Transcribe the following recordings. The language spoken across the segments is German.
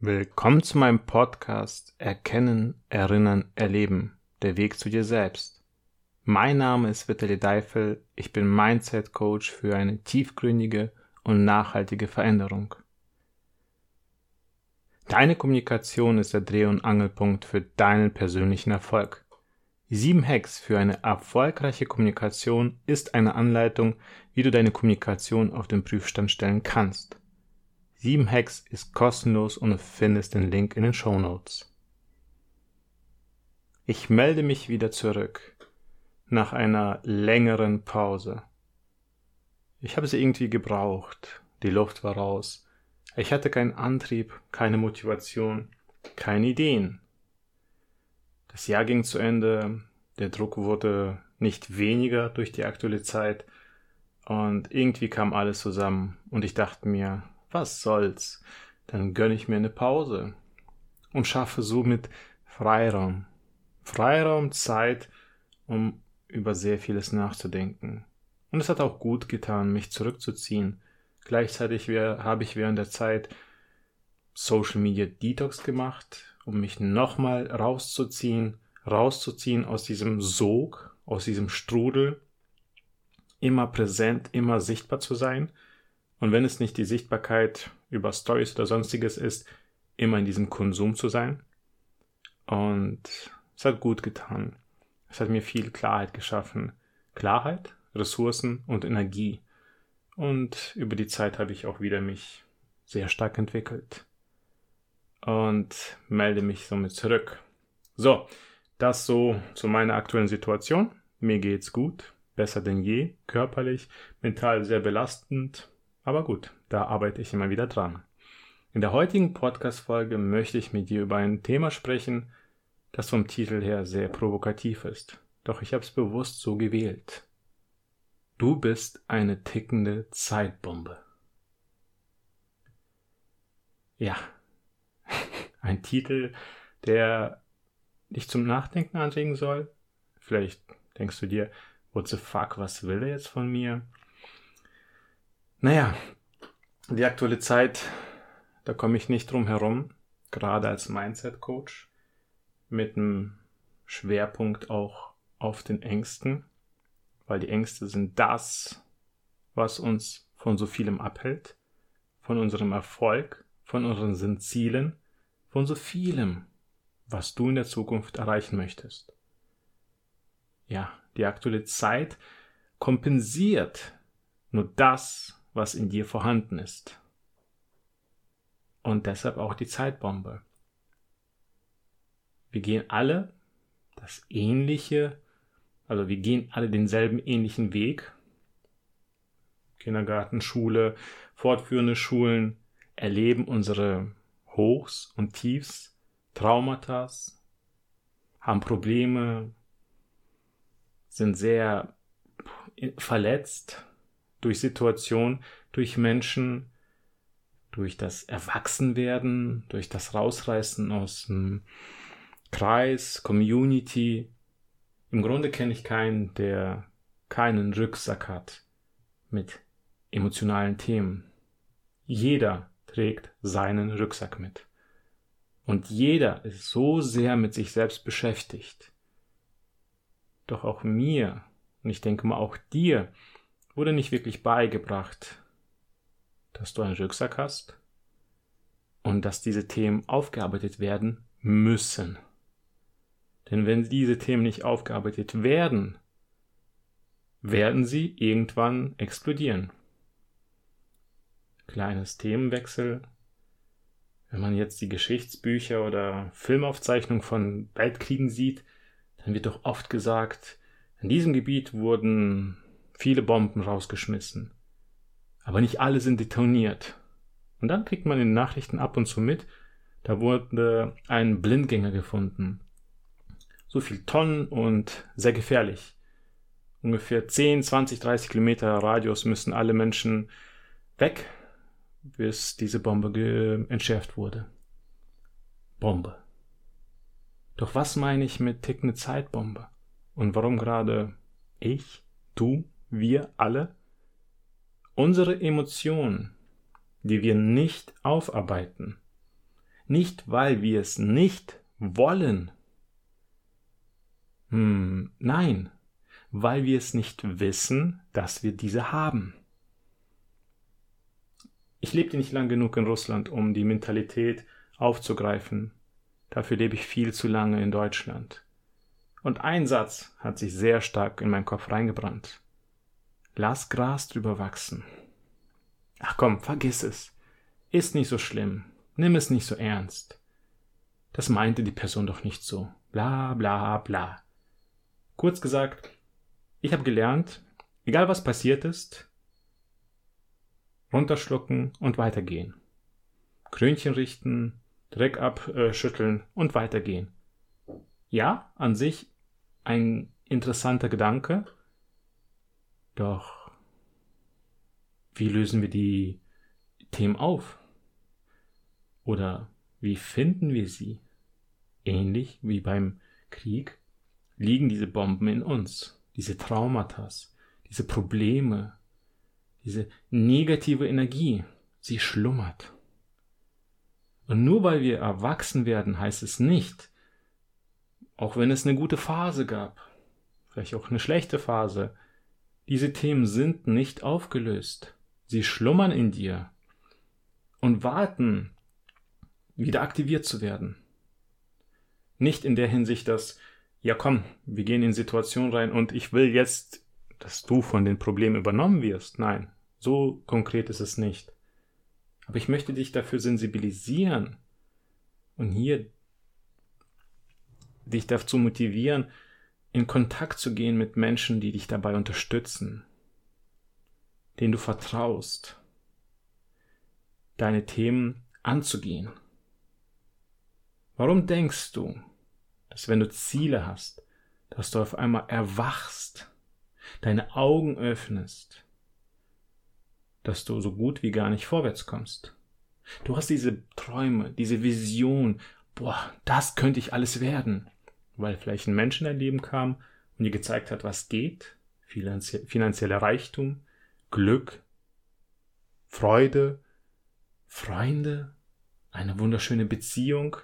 Willkommen zu meinem Podcast Erkennen, Erinnern, Erleben. Der Weg zu dir selbst. Mein Name ist Vitali Deifel. Ich bin Mindset Coach für eine tiefgründige und nachhaltige Veränderung. Deine Kommunikation ist der Dreh- und Angelpunkt für deinen persönlichen Erfolg. Sieben Hacks für eine erfolgreiche Kommunikation ist eine Anleitung, wie du deine Kommunikation auf den Prüfstand stellen kannst. 7 Hacks ist kostenlos und du findest den Link in den Show Notes. Ich melde mich wieder zurück nach einer längeren Pause. Ich habe sie irgendwie gebraucht. Die Luft war raus. Ich hatte keinen Antrieb, keine Motivation, keine Ideen. Das Jahr ging zu Ende, der Druck wurde nicht weniger durch die aktuelle Zeit und irgendwie kam alles zusammen und ich dachte mir, was soll's? Dann gönne ich mir eine Pause und schaffe somit Freiraum. Freiraum, Zeit, um über sehr vieles nachzudenken. Und es hat auch gut getan, mich zurückzuziehen. Gleichzeitig habe ich während der Zeit Social Media Detox gemacht, um mich nochmal rauszuziehen, rauszuziehen aus diesem Sog, aus diesem Strudel, immer präsent, immer sichtbar zu sein und wenn es nicht die Sichtbarkeit über Stories oder sonstiges ist, immer in diesem Konsum zu sein. Und es hat gut getan. Es hat mir viel Klarheit geschaffen. Klarheit, Ressourcen und Energie. Und über die Zeit habe ich auch wieder mich sehr stark entwickelt. Und melde mich somit zurück. So, das so zu meiner aktuellen Situation. Mir geht's gut, besser denn je, körperlich, mental sehr belastend, aber gut, da arbeite ich immer wieder dran. In der heutigen Podcast-Folge möchte ich mit dir über ein Thema sprechen, das vom Titel her sehr provokativ ist. Doch ich habe es bewusst so gewählt. Du bist eine tickende Zeitbombe. Ja, ein Titel, der dich zum Nachdenken anregen soll. Vielleicht denkst du dir, what the fuck, was will er jetzt von mir? Naja, die aktuelle Zeit, da komme ich nicht drum herum, gerade als Mindset-Coach, mit einem Schwerpunkt auch auf den Ängsten, weil die Ängste sind das, was uns von so vielem abhält, von unserem Erfolg, von unseren Zielen, von so vielem, was du in der Zukunft erreichen möchtest. Ja, die aktuelle Zeit kompensiert nur das, was in dir vorhanden ist. Und deshalb auch die Zeitbombe. Wir gehen alle das ähnliche, also wir gehen alle denselben ähnlichen Weg. Kindergarten, Schule, fortführende Schulen erleben unsere Hochs und Tiefs, Traumata, haben Probleme, sind sehr verletzt, durch Situation, durch Menschen, durch das Erwachsenwerden, durch das Rausreißen aus dem Kreis, Community. Im Grunde kenne ich keinen, der keinen Rücksack hat mit emotionalen Themen. Jeder trägt seinen Rücksack mit. Und jeder ist so sehr mit sich selbst beschäftigt. Doch auch mir, und ich denke mal auch dir, wurde nicht wirklich beigebracht, dass du einen Rucksack hast und dass diese Themen aufgearbeitet werden müssen. Denn wenn diese Themen nicht aufgearbeitet werden, werden sie irgendwann explodieren. Kleines Themenwechsel. Wenn man jetzt die Geschichtsbücher oder Filmaufzeichnungen von Weltkriegen sieht, dann wird doch oft gesagt, in diesem Gebiet wurden viele Bomben rausgeschmissen. Aber nicht alle sind detoniert. Und dann kriegt man in den Nachrichten ab und zu mit, da wurde ein Blindgänger gefunden. So viel Tonnen und sehr gefährlich. Ungefähr 10, 20, 30 Kilometer Radius müssen alle Menschen weg, bis diese Bombe entschärft wurde. Bombe. Doch was meine ich mit tickende Zeitbombe? Und warum gerade ich, du wir alle, unsere Emotionen, die wir nicht aufarbeiten, Nicht, weil wir es nicht wollen. Hm, nein, weil wir es nicht wissen, dass wir diese haben. Ich lebte nicht lang genug in Russland, um die Mentalität aufzugreifen. Dafür lebe ich viel zu lange in Deutschland. Und ein Satz hat sich sehr stark in meinen Kopf reingebrannt. Lass Gras drüber wachsen. Ach komm, vergiss es. Ist nicht so schlimm. Nimm es nicht so ernst. Das meinte die Person doch nicht so. Bla bla bla. Kurz gesagt, ich habe gelernt, egal was passiert ist, runterschlucken und weitergehen. Krönchen richten, Dreck abschütteln und weitergehen. Ja, an sich ein interessanter Gedanke, doch wie lösen wir die Themen auf? Oder wie finden wir sie? Ähnlich wie beim Krieg liegen diese Bomben in uns, diese Traumata, diese Probleme, diese negative Energie, sie schlummert. Und nur weil wir erwachsen werden, heißt es nicht, auch wenn es eine gute Phase gab, vielleicht auch eine schlechte Phase, diese Themen sind nicht aufgelöst. Sie schlummern in dir und warten, wieder aktiviert zu werden. Nicht in der Hinsicht, dass, ja komm, wir gehen in Situationen rein und ich will jetzt, dass du von den Problemen übernommen wirst. Nein, so konkret ist es nicht. Aber ich möchte dich dafür sensibilisieren und hier dich dazu motivieren, in Kontakt zu gehen mit Menschen, die dich dabei unterstützen, denen du vertraust, deine Themen anzugehen. Warum denkst du, dass wenn du Ziele hast, dass du auf einmal erwachst, deine Augen öffnest, dass du so gut wie gar nicht vorwärts kommst? Du hast diese Träume, diese Vision, boah, das könnte ich alles werden weil vielleicht ein Mensch in dein Leben kam und dir gezeigt hat, was geht, finanzieller Reichtum, Glück, Freude, Freunde, eine wunderschöne Beziehung,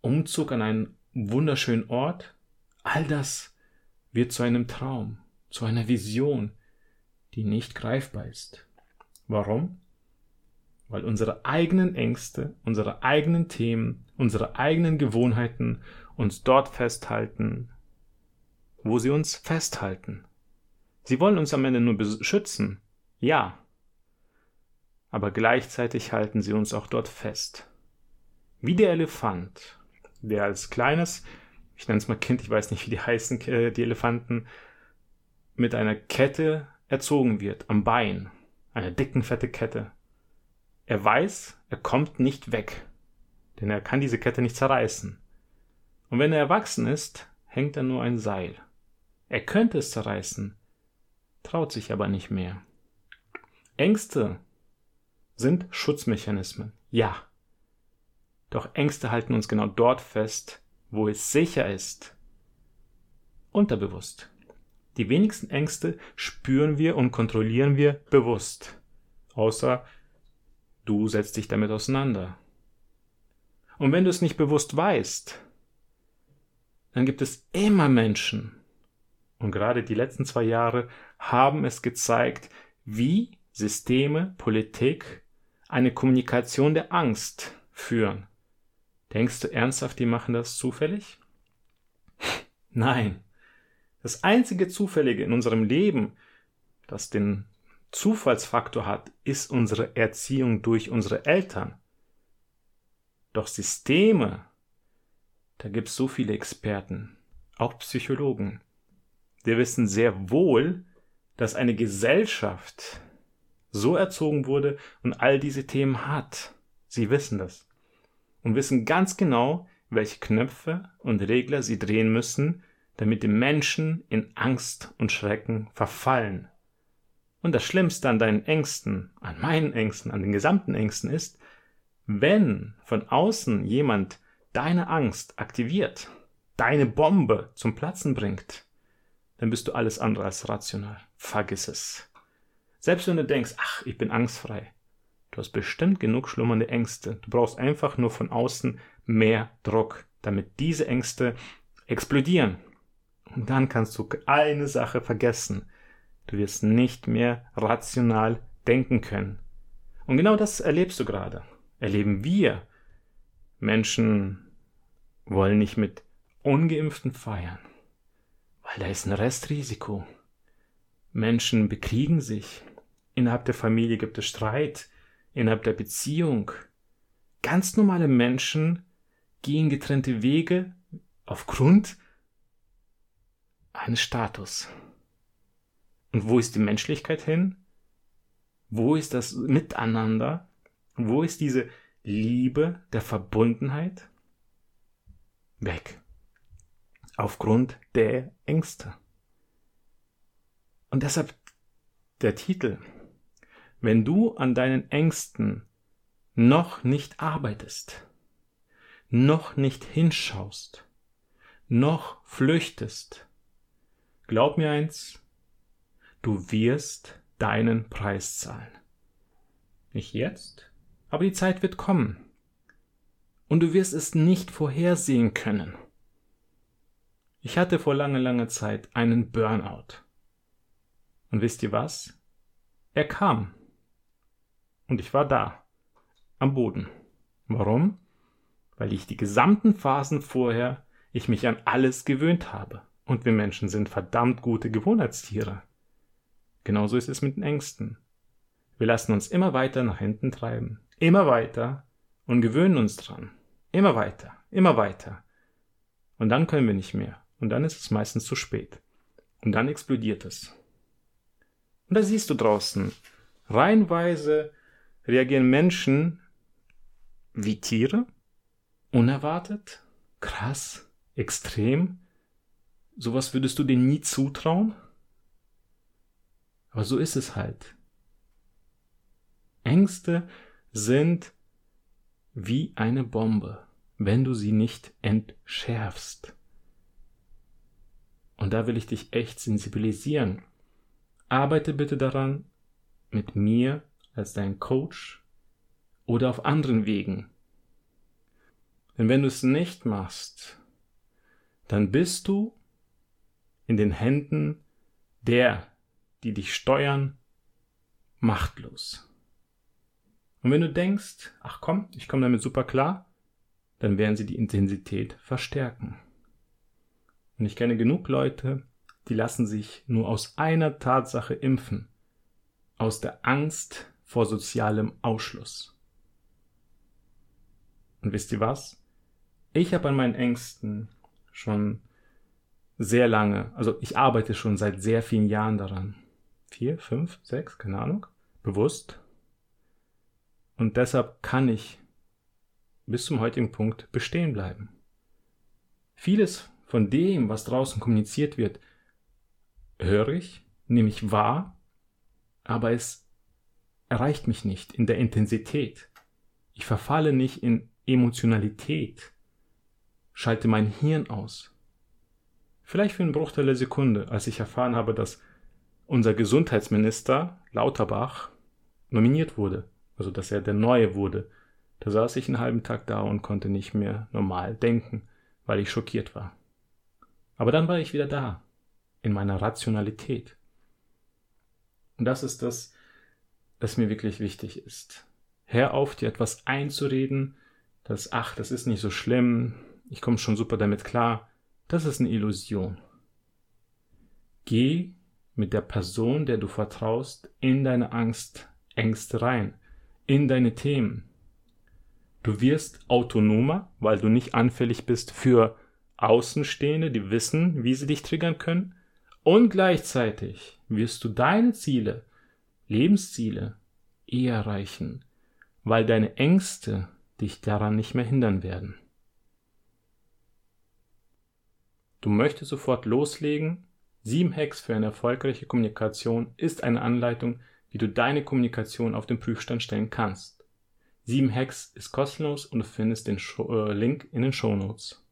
Umzug an einen wunderschönen Ort, all das wird zu einem Traum, zu einer Vision, die nicht greifbar ist. Warum? Weil unsere eigenen Ängste, unsere eigenen Themen, unsere eigenen Gewohnheiten uns dort festhalten, wo sie uns festhalten. Sie wollen uns am Ende nur beschützen, ja, aber gleichzeitig halten sie uns auch dort fest. Wie der Elefant, der als kleines, ich nenne es mal Kind, ich weiß nicht, wie die heißen, äh, die Elefanten, mit einer Kette erzogen wird, am Bein, einer dicken, fette Kette. Er weiß, er kommt nicht weg, denn er kann diese Kette nicht zerreißen. Und wenn er erwachsen ist, hängt er nur ein Seil. Er könnte es zerreißen, traut sich aber nicht mehr. Ängste sind Schutzmechanismen, ja. Doch Ängste halten uns genau dort fest, wo es sicher ist. Unterbewusst. Die wenigsten Ängste spüren wir und kontrollieren wir bewusst. Außer Du setzt dich damit auseinander. Und wenn du es nicht bewusst weißt, dann gibt es immer Menschen, und gerade die letzten zwei Jahre haben es gezeigt, wie Systeme, Politik eine Kommunikation der Angst führen. Denkst du ernsthaft, die machen das zufällig? Nein. Das einzige Zufällige in unserem Leben, das den Zufallsfaktor hat, ist unsere Erziehung durch unsere Eltern. Doch Systeme, da gibt es so viele Experten, auch Psychologen, die wissen sehr wohl, dass eine Gesellschaft so erzogen wurde und all diese Themen hat. Sie wissen das. Und wissen ganz genau, welche Knöpfe und Regler sie drehen müssen, damit die Menschen in Angst und Schrecken verfallen. Und das Schlimmste an deinen Ängsten, an meinen Ängsten, an den gesamten Ängsten ist, wenn von außen jemand deine Angst aktiviert, deine Bombe zum Platzen bringt, dann bist du alles andere als rational. Vergiss es. Selbst wenn du denkst, ach, ich bin angstfrei, Du hast bestimmt genug schlummernde Ängste. Du brauchst einfach nur von außen mehr Druck, damit diese Ängste explodieren. Und dann kannst du eine Sache vergessen. Du wirst nicht mehr rational denken können. Und genau das erlebst du gerade. Erleben wir. Menschen wollen nicht mit ungeimpften feiern, weil da ist ein Restrisiko. Menschen bekriegen sich. Innerhalb der Familie gibt es Streit innerhalb der Beziehung. Ganz normale Menschen gehen getrennte Wege aufgrund eines Status. Und wo ist die Menschlichkeit hin? Wo ist das Miteinander? Wo ist diese Liebe der Verbundenheit? Weg. Aufgrund der Ängste. Und deshalb der Titel wenn du an deinen Ängsten noch nicht arbeitest, noch nicht hinschaust, noch flüchtest, glaub mir eins, du wirst deinen Preis zahlen. Nicht jetzt, aber die Zeit wird kommen. Und du wirst es nicht vorhersehen können. Ich hatte vor langer, langer Zeit einen Burnout. Und wisst ihr was? Er kam. Und ich war da, am Boden. Warum? Weil ich die gesamten Phasen vorher, ich mich an alles gewöhnt habe. Und wir Menschen sind verdammt gute Gewohnheitstiere. Genauso ist es mit den Ängsten. Wir lassen uns immer weiter nach hinten treiben, immer weiter und gewöhnen uns dran. Immer weiter, immer weiter. Und dann können wir nicht mehr. Und dann ist es meistens zu spät. Und dann explodiert es. Und da siehst du draußen reihenweise reagieren Menschen wie Tiere? Unerwartet? Krass? Extrem? Sowas würdest du denen nie zutrauen? Aber so ist es halt. Ängste sind wie eine Bombe, wenn du sie nicht entschärfst. Und da will ich dich echt sensibilisieren. Arbeite bitte daran, mit mir als dein Coach oder auf anderen Wegen. Denn wenn du es nicht machst, dann bist du in den Händen der, die dich steuern, machtlos. Und wenn du denkst, ach komm, ich komme damit super klar, dann werden sie die Intensität verstärken. Und ich kenne genug Leute, die lassen sich nur aus einer Tatsache impfen. Aus der Angst vor sozialem Ausschluss. Und wisst ihr was? Ich habe an meinen Ängsten schon sehr lange, also ich arbeite schon seit sehr vielen Jahren daran. Vier, fünf, sechs, keine Ahnung, bewusst. Und deshalb kann ich bis zum heutigen Punkt bestehen bleiben. Vieles von dem, was draußen kommuniziert wird, höre ich, nehme ich wahr, aber es erreicht mich nicht in der Intensität. Ich verfalle nicht in Emotionalität. Schalte mein Hirn aus. Vielleicht für einen Bruchteil der Sekunde, als ich erfahren habe, dass unser Gesundheitsminister Lauterbach nominiert wurde, also dass er der Neue wurde. Da saß ich einen halben Tag da und konnte nicht mehr normal denken, weil ich schockiert war. Aber dann war ich wieder da, in meiner Rationalität. Und das ist das, das mir wirklich wichtig ist. Hör auf, dir etwas einzureden, dass, ach, das ist nicht so schlimm, ich komme schon super damit klar. Das ist eine Illusion. Geh mit der Person, der du vertraust, in deine Angst, Ängste rein, in deine Themen. Du wirst autonomer, weil du nicht anfällig bist für Außenstehende, die wissen, wie sie dich triggern können. Und gleichzeitig wirst du deine Ziele Lebensziele eher erreichen, weil deine Ängste dich daran nicht mehr hindern werden. Du möchtest sofort loslegen? Sieben Hacks für eine erfolgreiche Kommunikation ist eine Anleitung, wie du deine Kommunikation auf den Prüfstand stellen kannst. Sieben Hacks ist kostenlos und du findest den Show, äh, Link in den Show Notes.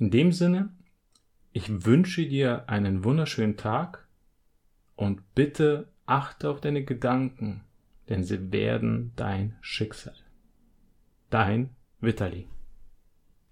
In dem Sinne, ich wünsche dir einen wunderschönen Tag und bitte Achte auf deine Gedanken, denn sie werden dein Schicksal. Dein Vitali.